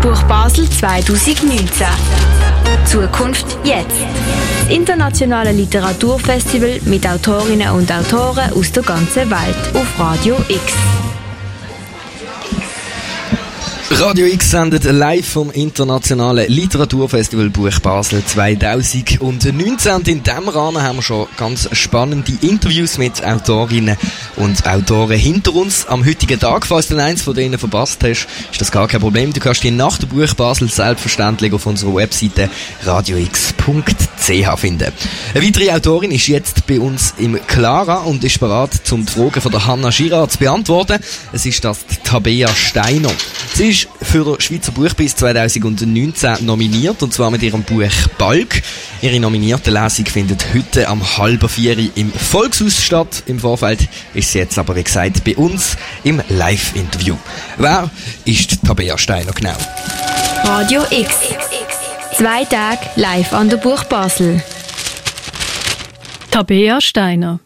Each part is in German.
Buch Basel 2019. Zukunft jetzt. Das internationale Literaturfestival mit Autorinnen und Autoren aus der ganzen Welt auf Radio X. Radio X sendet live vom Internationalen Literaturfestival Buch Basel 2019. Und in diesem Rahmen haben wir schon ganz spannende Interviews mit Autorinnen und Autoren hinter uns. Am heutigen Tag, falls du eins von denen verpasst hast, ist das gar kein Problem. Du kannst die nach der Buch Basel selbstverständlich auf unserer Webseite radiox.ch finden. Eine weitere Autorin ist jetzt bei uns im Clara und ist bereit, um die Fragen von der Hanna Schira zu beantworten. Es ist das Tabea Steiner. Sie ist für den Schweizer Buchpreis 2019 nominiert, und zwar mit ihrem Buch Balk. Ihre nominierte Lesung findet heute am halben vier im Volkshaus statt. Im Vorfeld ist sie jetzt aber, wie gesagt, bei uns im Live-Interview. Wer ist Tabea Steiner genau? Radio X. Zwei Tage live an der Buch Basel. Tabea Steiner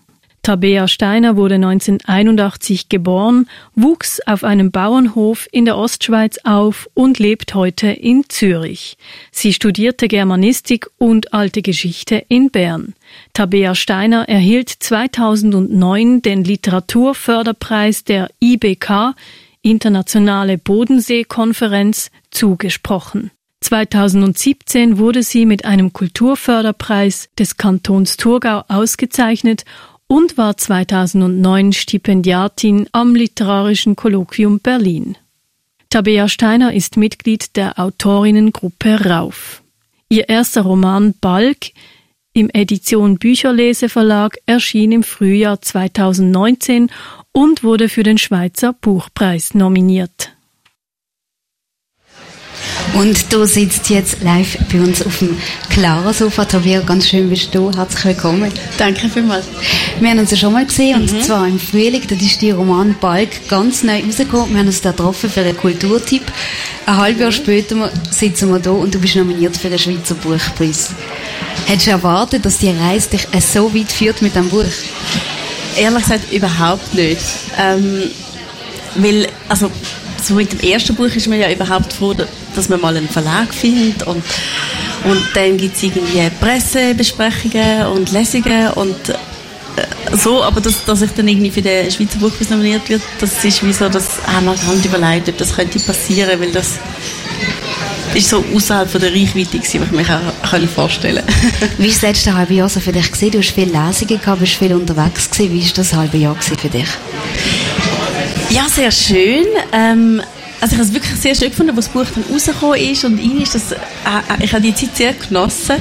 Tabea Steiner wurde 1981 geboren, wuchs auf einem Bauernhof in der Ostschweiz auf und lebt heute in Zürich. Sie studierte Germanistik und alte Geschichte in Bern. Tabea Steiner erhielt 2009 den Literaturförderpreis der IBK, Internationale Bodenseekonferenz, zugesprochen. 2017 wurde sie mit einem Kulturförderpreis des Kantons Thurgau ausgezeichnet und war 2009 Stipendiatin am Literarischen Kolloquium Berlin. Tabea Steiner ist Mitglied der Autorinnengruppe Rauf. Ihr erster Roman Balk im Edition Bücherlese Verlag erschien im Frühjahr 2019 und wurde für den Schweizer Buchpreis nominiert. Und du sitzt jetzt live bei uns auf dem Clara-Sofa. Tabea, ganz schön bist du. Herzlich willkommen. Danke vielmals. Wir haben uns ja schon mal gesehen, mhm. und zwar im Frühling. Da ist die Roman Balk ganz neu rausgekommen. Wir haben uns da getroffen für einen Kulturtipp. Ein halbes Jahr später sitzen wir da und du bist nominiert für den Schweizer Buchpreis. Hättest du erwartet, dass die Reise dich so weit führt mit dem Buch? Ehrlich gesagt, überhaupt nicht. Ähm, weil, also, so mit dem ersten Buch ist man ja überhaupt froh, dass man mal einen Verlag findet und, und dann gibt es irgendwie Pressebesprechungen und Lesungen und äh, so, aber dass, dass ich dann irgendwie für den Schweizer Buchpreis nominiert wird, das ist wie so, das haben wir gar überlegt, ob das könnte passieren, weil das ist so außerhalb von der Reichweite gewesen, was ich mir auch vorstellen Wie war das letzte halbe Jahr so für dich gewesen? Du hast viele Lesungen gehabt, bist viel unterwegs gewesen. Wie war das halbe Jahr für dich? Ja, sehr schön. Ähm, also ich habe es wirklich sehr schön gefunden, als das Buch dann rausgekommen ist und rein ist das, äh, äh, ich habe die Zeit sehr genossen.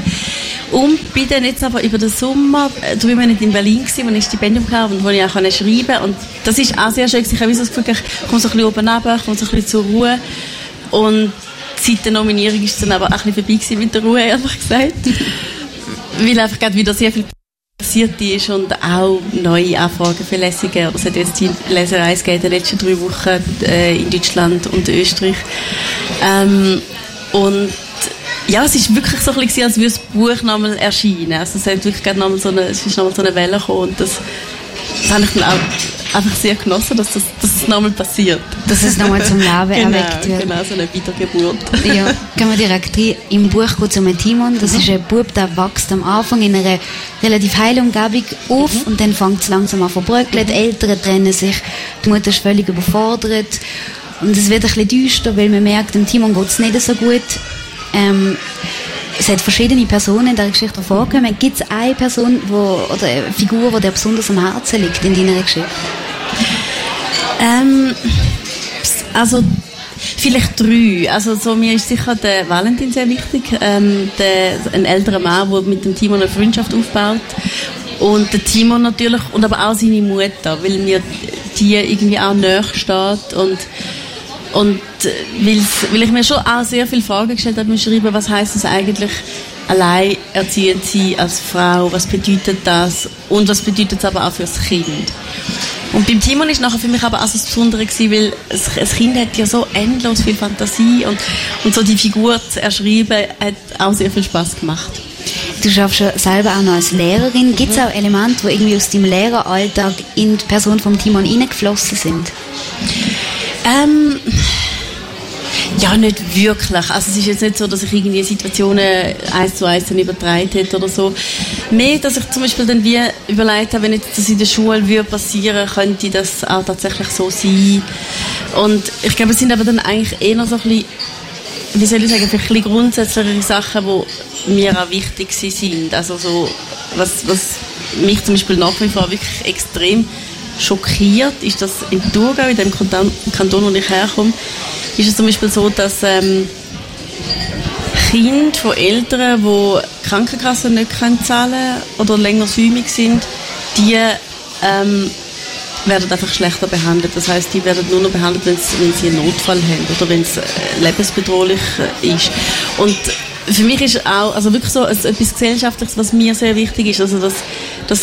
Und bin dann jetzt aber über den Sommer äh, drei Monate in Berlin gewesen, wo ich Stipendium hatte und wo ich auch schreiben konnte. Und das ist auch sehr schön. Ich habe so das Gefühl, ich komme so ein bisschen oben runter, komme so ein bisschen zur Ruhe. Und seit der Nominierung ist es dann aber auch ein bisschen vorbei mit der Ruhe, ehrlich gesagt. Weil einfach gerade wieder sehr viel passiert ist und auch neue Anfragen für Lesungen. Es hat jetzt die Leserei in den letzten drei Wochen äh, in Deutschland und Österreich. Ähm, und ja, es ist wirklich so ein bisschen, als würde das Buch nochmal erscheinen. Also es, hat wirklich nochmal so eine, es ist nochmal so eine Welle gekommen und das, das habe ich dann auch einfach sehr genossen, dass das, dass das nochmal passiert. Dass es nochmal zum Leben genau, erweckt wird. Genau, so eine Wiedergeburt. ja, gehen wir direkt rein. Im Buch geht es um Timon. Das mhm. ist ein Bub, der wächst am Anfang in einer relativ heilen Umgebung auf mhm. und dann fängt es langsam an zu verbröckeln. Die Eltern trennen sich, die Mutter ist völlig überfordert und es wird ein bisschen düster, weil man merkt, dem Timon geht es nicht so gut. Ähm, es hat verschiedene Personen in der Geschichte vorgekommen. Gibt es eine Person wo, oder eine Figur, die dir besonders am Herzen liegt in deiner Geschichte? Ähm, also vielleicht drei. Also so, mir ist sicher der Valentin sehr wichtig. Ähm, der, ein älterer Mann, der mit dem Timon eine Freundschaft aufbaut. Und der Timon natürlich und aber auch seine Mutter, weil mir die irgendwie auch näher steht und und weil ich mir schon auch sehr viele Fragen gestellt habe beim Schreiben, was heißt es eigentlich, allein erziehend sie als Frau, was bedeutet das und was bedeutet es aber auch für das Kind. Und beim Timon ist nachher für mich aber auch so das Besondere gewesen, weil ein Kind hat ja so endlos viel Fantasie und, und so die Figur zu erschreiben, hat auch sehr viel Spaß gemacht. Du schaffst ja selber auch noch als Lehrerin. Gibt es auch Elemente, die irgendwie aus deinem Lehreralltag in die Person vom Timon hineingeflossen sind? Ähm, Ja, nicht wirklich. Also es ist jetzt nicht so, dass ich irgendwie Situationen eins zu eins übertragen hätte oder so. Mehr, dass ich zum Beispiel dann wie überlegt habe, wenn jetzt das in der Schule würde passieren, könnte das auch tatsächlich so sein. Und ich glaube, es sind aber dann eigentlich eher so ein bisschen, wie soll ich sagen, ein bisschen grundsätzlichere Sachen, die mir auch wichtig sind. Also so, was, was mich zum Beispiel nach wie vor wirklich extrem schockiert, ist, dass in Thurgau, in dem Kanton, wo ich herkomme, ist es zum Beispiel so, dass ähm, Kinder von Eltern, die Krankenkassen nicht können zahlen oder länger säumig sind, die ähm, werden einfach schlechter behandelt. Das heißt, die werden nur noch behandelt, wenn sie einen Notfall haben oder wenn es äh, lebensbedrohlich äh, ist. Und für mich ist auch also wirklich so etwas Gesellschaftliches, was mir sehr wichtig ist, also dass, dass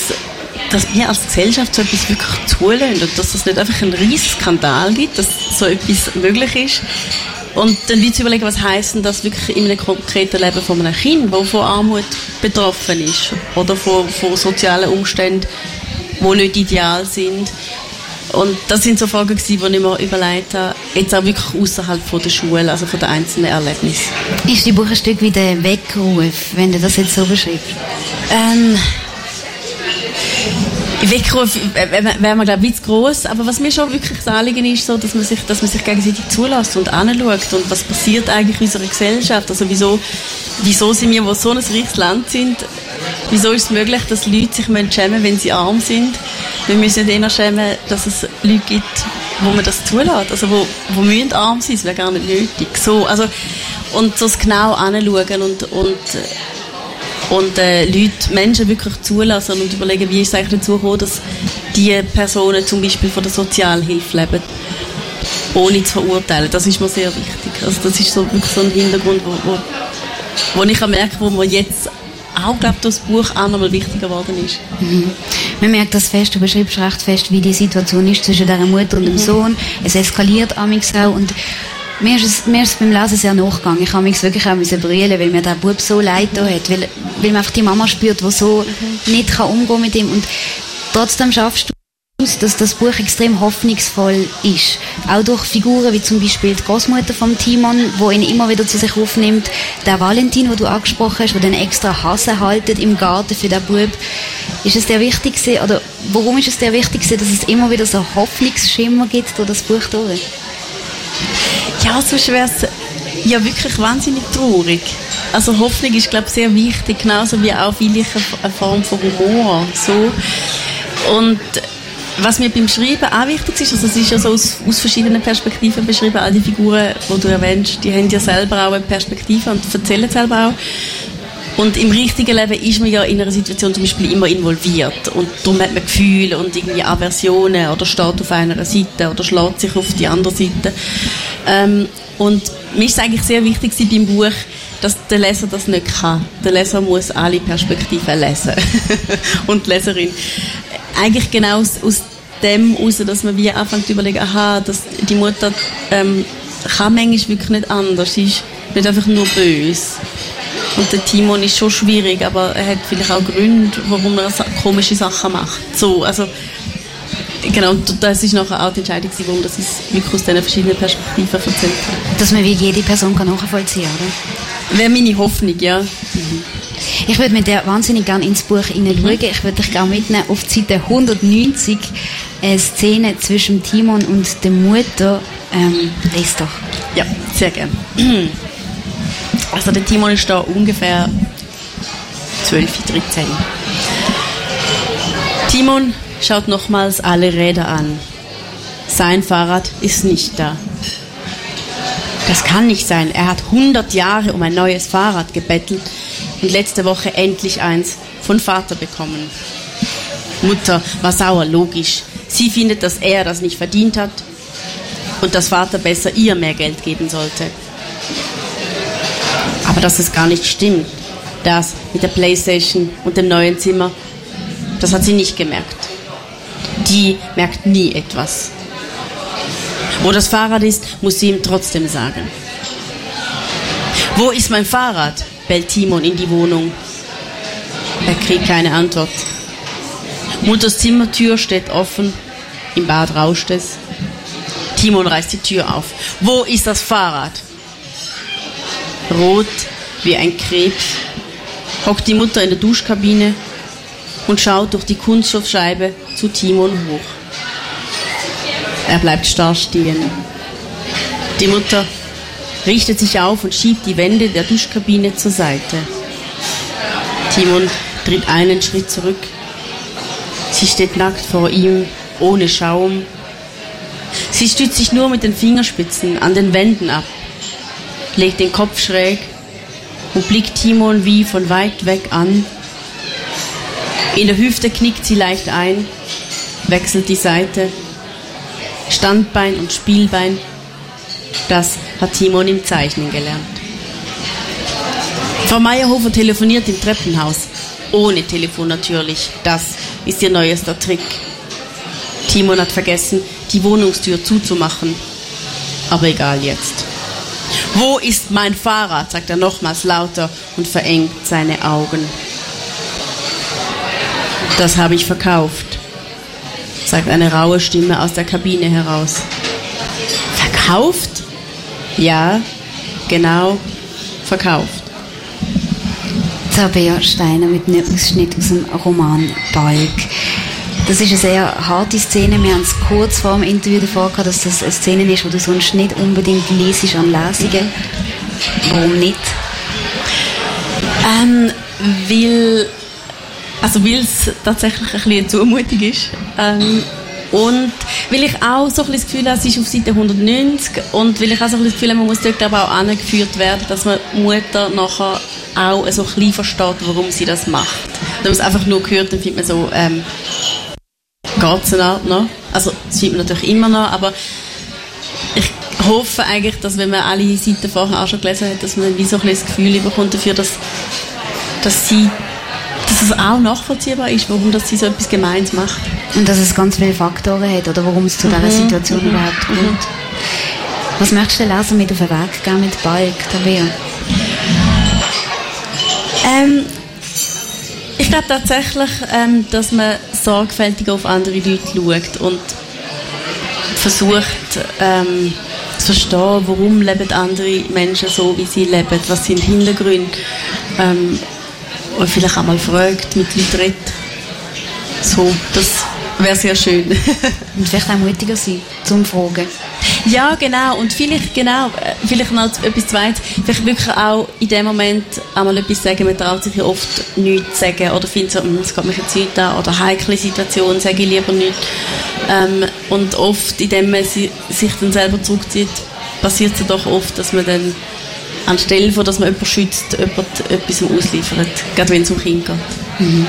dass wir als Gesellschaft so etwas wirklich zulassen und dass es nicht einfach einen riesen Skandal gibt, dass so etwas möglich ist. Und dann wird zu überlegen, was heisst denn das wirklich in einem konkreten Leben von einem Kind, das von Armut betroffen ist oder von, von sozialen Umständen, die nicht ideal sind. Und das sind so Fragen die ich mir überlegt habe, jetzt auch wirklich außerhalb von der Schule, also von den einzelnen Erlebnissen. Ist die Buch ein Stück wie der Weckruf, wenn du das jetzt so beschreibst? Ähm, Weckruf wäre mir, glaube ich, zu gross. Aber was mir schon wirklich das Anliegen ist, so, dass man sich, dass man sich gegenseitig zulässt und anschaut und was passiert eigentlich in unserer Gesellschaft. Also wieso, wieso sind wir, wo so ein reiches Land sind, wieso ist es möglich, dass Leute sich schämen wenn sie arm sind? Wir müssen nicht eher schämen, dass es Leute gibt, wo man das zulässt. Also wo, wo müssen arm sein, das wäre gar nicht nötig. So, also, und so genau anschauen und, und und äh, Leute, Menschen wirklich zulassen und überlegen, wie ist es eigentlich dazu gekommen, dass die Personen zum Beispiel von der Sozialhilfe leben, ohne zu verurteilen. Das ist mir sehr wichtig. Also das ist so wirklich so ein Hintergrund, wo, wo, wo ich merke, wo man jetzt auch, glaube das Buch auch nochmal wichtiger geworden ist. Mhm. Man merkt das fest, du beschreibst recht fest, wie die Situation ist zwischen der Mutter und dem mhm. Sohn. Es eskaliert amix auch und mir ist, es, mir ist es beim Lesen sehr nachgegangen. Ich habe mich wirklich auch brüllen, weil mir der Bub so leid hat, weil, weil man einfach die Mama spürt, die so mhm. nicht kann umgehen mit ihm und trotzdem schaffst du dass das Buch extrem hoffnungsvoll ist. Auch durch Figuren wie zum Beispiel die Großmutter von Timon, wo ihn immer wieder zu sich aufnimmt, der Valentin, wo du angesprochen hast, der den extra Hasse haltet im Garten für den Bub. Ist es der wichtigste oder warum ist es der wichtigste, dass es immer wieder so Hoffnungsschimmer gibt durch das Buch durch? Ja, sonst wäre es ja wirklich wahnsinnig traurig. Also Hoffnung ist, glaube ich, sehr wichtig, genauso wie auch vielleicht eine Form von Humor. So. Und was mir beim Schreiben auch wichtig ist, also es ist ja so aus, aus verschiedenen Perspektiven beschrieben, all die Figuren, die du erwähnst, die haben ja selber auch eine Perspektive und erzählen selber auch. Und im richtigen Leben ist man ja in einer Situation zum Beispiel immer involviert. Und darum hat man Gefühle und irgendwie Aversionen oder steht auf einer Seite oder schlägt sich auf die andere Seite. Ähm, und mir ist es eigentlich sehr wichtig beim Buch, dass der Leser das nicht kann. Der Leser muss alle Perspektiven lesen. und die Leserin. Eigentlich genau aus, aus dem heraus, dass man wie anfängt zu überlegen, aha, dass die Mutter ähm, kann manchmal wirklich nicht anders. Sie ist nicht einfach nur böse. Und der Timon ist schon schwierig, aber er hat vielleicht auch Gründe, warum er komische Sachen macht. So, also, genau, und das ist nachher auch die Entscheidung, warum das ist wirklich aus diesen verschiedenen Perspektiven erzählt hat. Dass man wie jede Person kann nachvollziehen oder? Wäre meine Hoffnung, ja. Mhm. Ich würde mit dir wahnsinnig gerne ins Buch hineinschauen. Mhm. Ich würde dich gerne mitnehmen auf die Seite 190, eine Szene zwischen Timon und der Mutter. Ähm, lest doch. Ja, sehr gerne. Also der Timon ist da ungefähr 12, 13. Timon schaut nochmals alle Räder an. Sein Fahrrad ist nicht da. Das kann nicht sein. Er hat 100 Jahre um ein neues Fahrrad gebettelt und letzte Woche endlich eins von Vater bekommen. Mutter war sauer, logisch. Sie findet, dass er das nicht verdient hat und dass Vater besser ihr mehr Geld geben sollte. Aber dass es gar nicht stimmt, das mit der Playstation und dem neuen Zimmer, das hat sie nicht gemerkt. Die merkt nie etwas. Wo das Fahrrad ist, muss sie ihm trotzdem sagen. Wo ist mein Fahrrad? bellt Timon in die Wohnung. Er kriegt keine Antwort. Mutters Zimmertür steht offen. Im Bad rauscht es. Timon reißt die Tür auf. Wo ist das Fahrrad? Rot wie ein Krebs, hockt die Mutter in der Duschkabine und schaut durch die Kunststoffscheibe zu Timon hoch. Er bleibt starr stehen. Die Mutter richtet sich auf und schiebt die Wände der Duschkabine zur Seite. Timon tritt einen Schritt zurück. Sie steht nackt vor ihm, ohne Schaum. Sie stützt sich nur mit den Fingerspitzen an den Wänden ab, legt den Kopf schräg und blickt Timon wie von weit weg an. In der Hüfte knickt sie leicht ein, wechselt die Seite. Standbein und Spielbein, das hat Timon im Zeichnen gelernt. Frau Meyerhofer telefoniert im Treppenhaus. Ohne Telefon natürlich. Das ist ihr neuester Trick. Timon hat vergessen, die Wohnungstür zuzumachen. Aber egal jetzt. Wo ist mein Fahrrad? sagt er nochmals lauter und verengt seine Augen. Das habe ich verkauft, sagt eine raue Stimme aus der Kabine heraus. Verkauft? Ja, genau, verkauft. Tabea Steiner mit einem Ausschnitt aus dem Roman Balk. Das ist eine sehr harte Szene. Wir haben es kurz vor dem Interview davor gehabt, dass das eine Szene ist, die du sonst nicht unbedingt lesest an Lesungen. Warum nicht? Ähm, weil, also es tatsächlich ein bisschen Zumutung ist. Ähm, und weil ich auch so ein das Gefühl habe, es ist auf Seite 190 und weil ich auch so ein das Gefühl habe, man muss dort aber auch angeführt werden, dass man Mutter nachher auch so ein bisschen versteht, warum sie das macht. Wenn man es einfach nur hört, dann findet man so, ähm, es noch. Also, das findet man natürlich immer noch, aber ich hoffe eigentlich, dass wenn man alle Seiten vorher auch schon gelesen hat, dass man wie so ein das Gefühl bekommt dafür, dass, dass sie dass es auch nachvollziehbar ist, warum das sie so etwas Gemeins macht. Und dass es ganz viele Faktoren hat, oder warum es zu mhm. dieser Situation mhm. überhaupt kommt. Mhm. Was möchtest du den Leser mit auf den Weg gehen mit Balk, Tabea? Ähm, glaube tatsächlich, ähm, dass man sorgfältig auf andere Leute schaut und versucht ähm, zu verstehen, warum leben andere Menschen so, wie sie leben, was sind Hintergründe. Ähm, und vielleicht auch mal fragt, mit Leuten redet. So, das wäre sehr schön. und vielleicht auch mutiger sein, zum Fragen. Ja, genau. Und vielleicht, genau, äh, vielleicht noch etwas Zweites. Vielleicht wirklich auch in dem Moment einmal etwas sagen. Man traut sich ja oft nichts sagen oder findet so, hm, es geht mich jetzt nicht an oder heikle Situation, sage ich lieber nichts. Ähm, und oft, indem man sich dann selber zurückzieht, passiert es doch oft, dass man dann anstelle von, dass man jemanden schützt, jemand etwas ausliefert, gerade wenn es um Kinder geht. Mhm.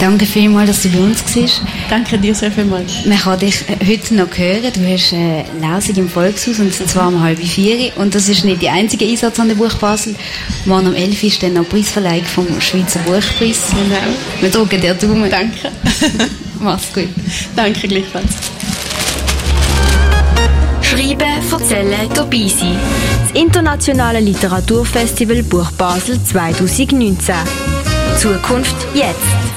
Danke vielmals, dass du bei uns warst. Danke dir sehr vielmals. Man kann dich heute noch hören. Du hast eine Lesung im Volkshaus und zwar um halb vier. Und das ist nicht der einzige Einsatz an der Buch Basel. Morgen um elf ist dann noch Preisverleihung vom Schweizer Buchpreis. Genau. Wir drücken dir Daumen. Danke. Mach's gut. Danke gleichfalls. Schreiben, erzählen, dabei sein. Das internationale Literaturfestival Buch Basel 2019. Zukunft jetzt.